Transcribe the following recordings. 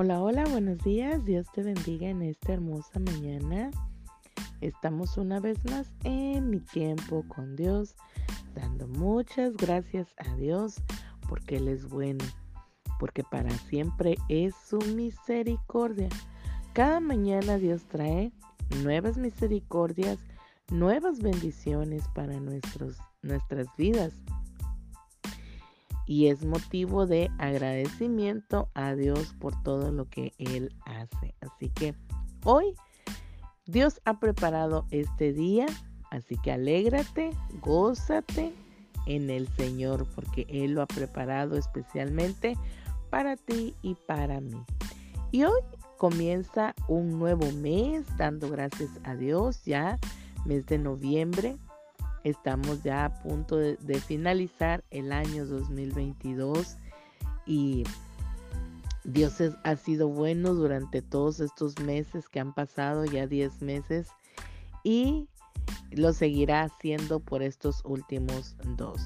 Hola, hola, buenos días. Dios te bendiga en esta hermosa mañana. Estamos una vez más en mi tiempo con Dios, dando muchas gracias a Dios porque Él es bueno, porque para siempre es su misericordia. Cada mañana Dios trae nuevas misericordias, nuevas bendiciones para nuestros, nuestras vidas y es motivo de agradecimiento a Dios por todo lo que Él hace. Así que hoy Dios ha preparado este día, así que alégrate, gózate en el Señor, porque Él lo ha preparado especialmente para ti y para mí. Y hoy comienza un nuevo mes, dando gracias a Dios, ya mes de noviembre. Estamos ya a punto de, finalizar el año 2022 y Dios ha sido bueno durante todos estos meses que han pasado, ya 10 meses, y lo seguirá haciendo por estos últimos dos.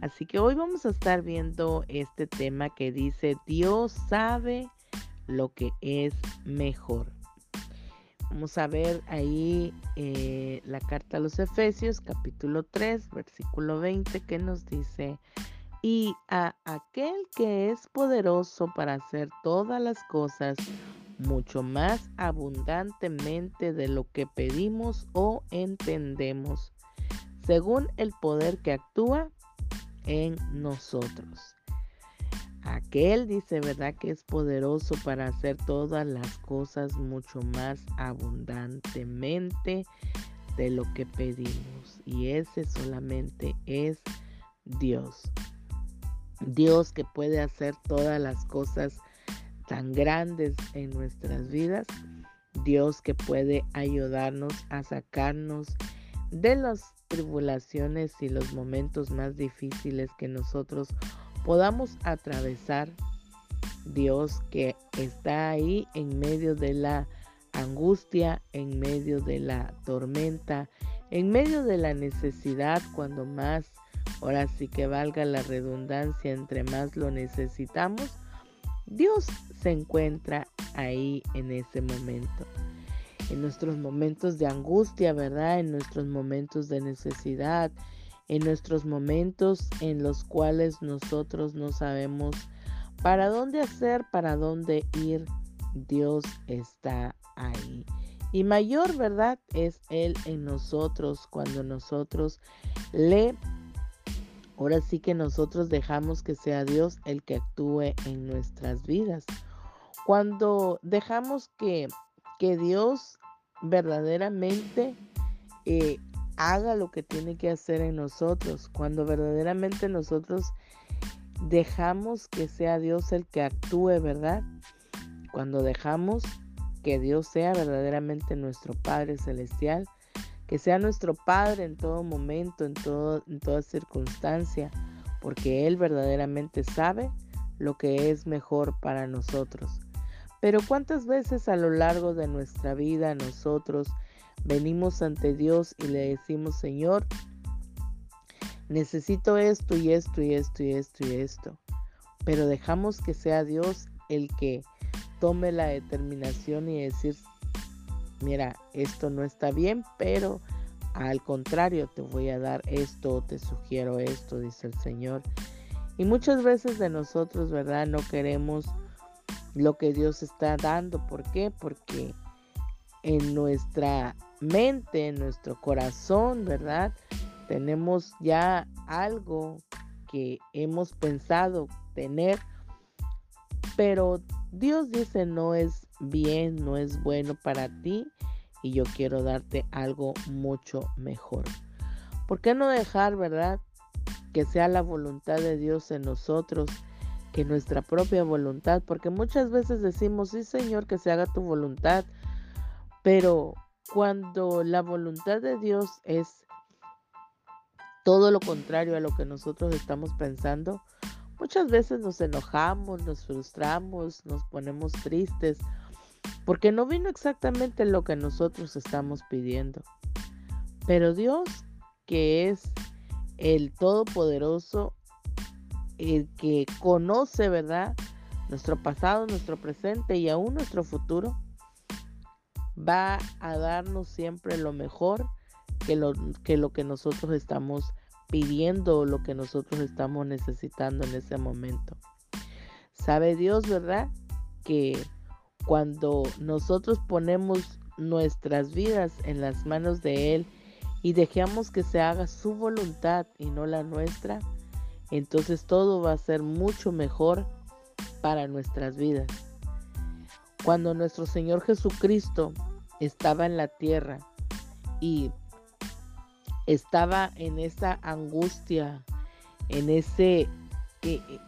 Así que hoy vamos a estar viendo este tema que dice, Dios sabe lo que es mejor. Vamos a ver ahí eh, la carta a los Efesios, capítulo 3, versículo 20, que nos dice, y a aquel que es poderoso para hacer todas las cosas mucho más abundantemente de lo que pedimos o entendemos, según el poder que actúa en nosotros. Aquel dice, ¿verdad? Que es poderoso para hacer todas las cosas mucho más abundantemente de lo que pedimos. Y ese solamente es Dios. Dios que puede hacer todas las cosas tan grandes en nuestras vidas. Dios que puede ayudarnos a sacarnos de las tribulaciones y los momentos más difíciles que nosotros podamos atravesar. Dios que está ahí en medio de la angustia, en medio de la tormenta, en medio de la necesidad, cuando más, ahora sí que valga la redundancia, entre más lo necesitamos, Dios se encuentra ahí en ese momento. En nuestros momentos de angustia, ¿verdad? En nuestros momentos de necesidad, en nuestros momentos en los cuales nosotros no sabemos para dónde hacer, para dónde ir, Dios está ahí. Y mayor verdad es Él en nosotros cuando nosotros le, ahora sí que nosotros dejamos que sea Dios el que actúe en nuestras vidas. Cuando dejamos que, que Dios verdaderamente eh, haga lo que tiene que hacer en nosotros. Cuando verdaderamente nosotros dejamos que sea Dios el que actúe, ¿verdad? Cuando dejamos que Dios sea verdaderamente nuestro Padre Celestial, que sea nuestro Padre en todo momento, en, todo, en toda circunstancia, porque Él verdaderamente sabe lo que es mejor para nosotros. Pero cuántas veces a lo largo de nuestra vida nosotros venimos ante Dios y le decimos, Señor, necesito esto y esto y esto y esto y esto. Pero dejamos que sea Dios el que tome la determinación y decir, mira, esto no está bien, pero al contrario, te voy a dar esto, te sugiero esto, dice el Señor. Y muchas veces de nosotros, ¿verdad? No queremos lo que Dios está dando. ¿Por qué? Porque en nuestra mente, en nuestro corazón, ¿verdad? Tenemos ya algo que hemos pensado tener, pero Dios dice no es bien, no es bueno para ti y yo quiero darte algo mucho mejor. ¿Por qué no dejar, verdad, que sea la voluntad de Dios en nosotros? que nuestra propia voluntad, porque muchas veces decimos, sí Señor, que se haga tu voluntad, pero cuando la voluntad de Dios es todo lo contrario a lo que nosotros estamos pensando, muchas veces nos enojamos, nos frustramos, nos ponemos tristes, porque no vino exactamente lo que nosotros estamos pidiendo. Pero Dios, que es el Todopoderoso, el que conoce, ¿verdad? nuestro pasado, nuestro presente y aún nuestro futuro, va a darnos siempre lo mejor que lo que, lo que nosotros estamos pidiendo o lo que nosotros estamos necesitando en ese momento. Sabe Dios, ¿verdad? Que cuando nosotros ponemos nuestras vidas en las manos de Él y dejamos que se haga su voluntad y no la nuestra, entonces todo va a ser mucho mejor para nuestras vidas. Cuando nuestro Señor Jesucristo estaba en la tierra y estaba en esa angustia, en ese, e, e,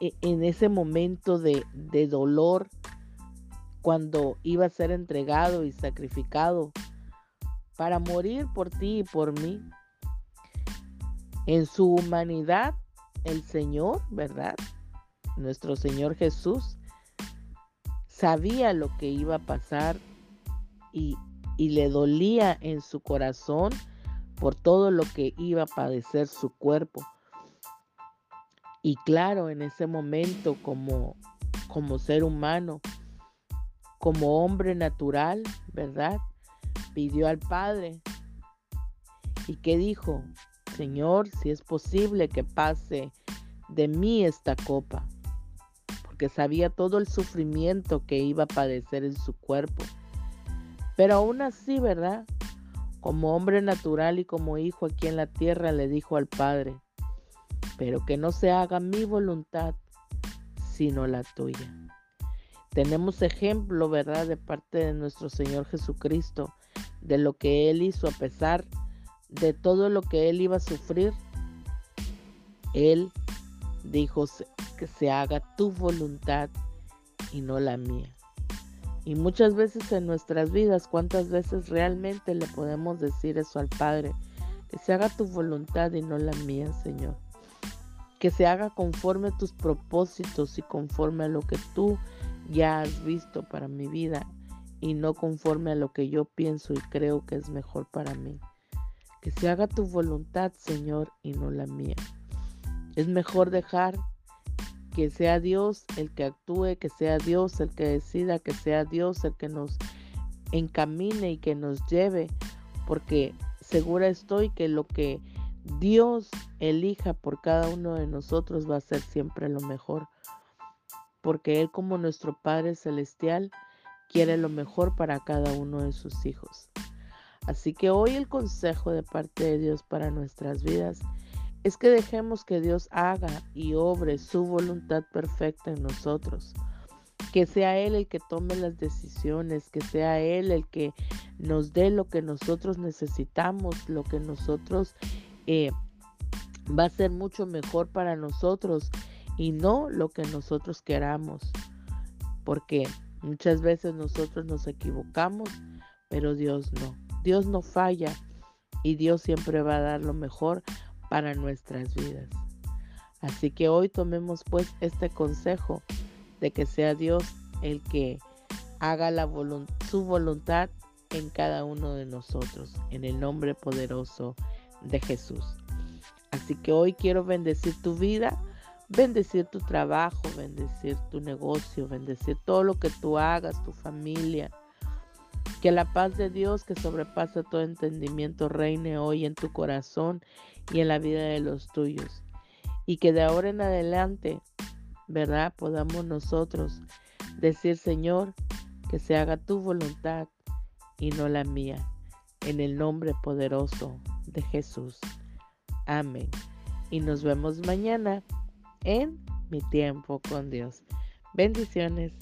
e, en ese momento de, de dolor, cuando iba a ser entregado y sacrificado para morir por ti y por mí. En su humanidad, el Señor, ¿verdad? Nuestro Señor Jesús sabía lo que iba a pasar y, y le dolía en su corazón por todo lo que iba a padecer su cuerpo. Y claro, en ese momento como, como ser humano, como hombre natural, ¿verdad? Pidió al Padre. ¿Y qué dijo? Señor, si es posible que pase de mí esta copa, porque sabía todo el sufrimiento que iba a padecer en su cuerpo. Pero aún así, ¿verdad? Como hombre natural y como hijo aquí en la tierra, le dijo al Padre, pero que no se haga mi voluntad, sino la tuya. Tenemos ejemplo, ¿verdad?, de parte de nuestro Señor Jesucristo, de lo que Él hizo a pesar de todo lo que Él iba a sufrir. Él dijo que se haga tu voluntad y no la mía. Y muchas veces en nuestras vidas, ¿cuántas veces realmente le podemos decir eso al Padre? Que se haga tu voluntad y no la mía, Señor. Que se haga conforme a tus propósitos y conforme a lo que tú ya has visto para mi vida y no conforme a lo que yo pienso y creo que es mejor para mí. Que se haga tu voluntad, Señor, y no la mía. Es mejor dejar que sea Dios el que actúe, que sea Dios el que decida, que sea Dios el que nos encamine y que nos lleve, porque segura estoy que lo que Dios elija por cada uno de nosotros va a ser siempre lo mejor porque Él como nuestro Padre Celestial quiere lo mejor para cada uno de sus hijos. Así que hoy el consejo de parte de Dios para nuestras vidas es que dejemos que Dios haga y obre su voluntad perfecta en nosotros. Que sea Él el que tome las decisiones, que sea Él el que nos dé lo que nosotros necesitamos, lo que nosotros eh, va a ser mucho mejor para nosotros y no lo que nosotros queramos. Porque muchas veces nosotros nos equivocamos, pero Dios no. Dios no falla y Dios siempre va a dar lo mejor para nuestras vidas. Así que hoy tomemos pues este consejo de que sea Dios el que haga la su voluntad en cada uno de nosotros, en el nombre poderoso de Jesús. Así que hoy quiero bendecir tu vida bendecir tu trabajo, bendecir tu negocio, bendecir todo lo que tú hagas, tu familia. Que la paz de Dios que sobrepasa todo entendimiento reine hoy en tu corazón y en la vida de los tuyos. Y que de ahora en adelante, ¿verdad? Podamos nosotros decir, Señor, que se haga tu voluntad y no la mía. En el nombre poderoso de Jesús. Amén. Y nos vemos mañana en mi tiempo con Dios. Bendiciones.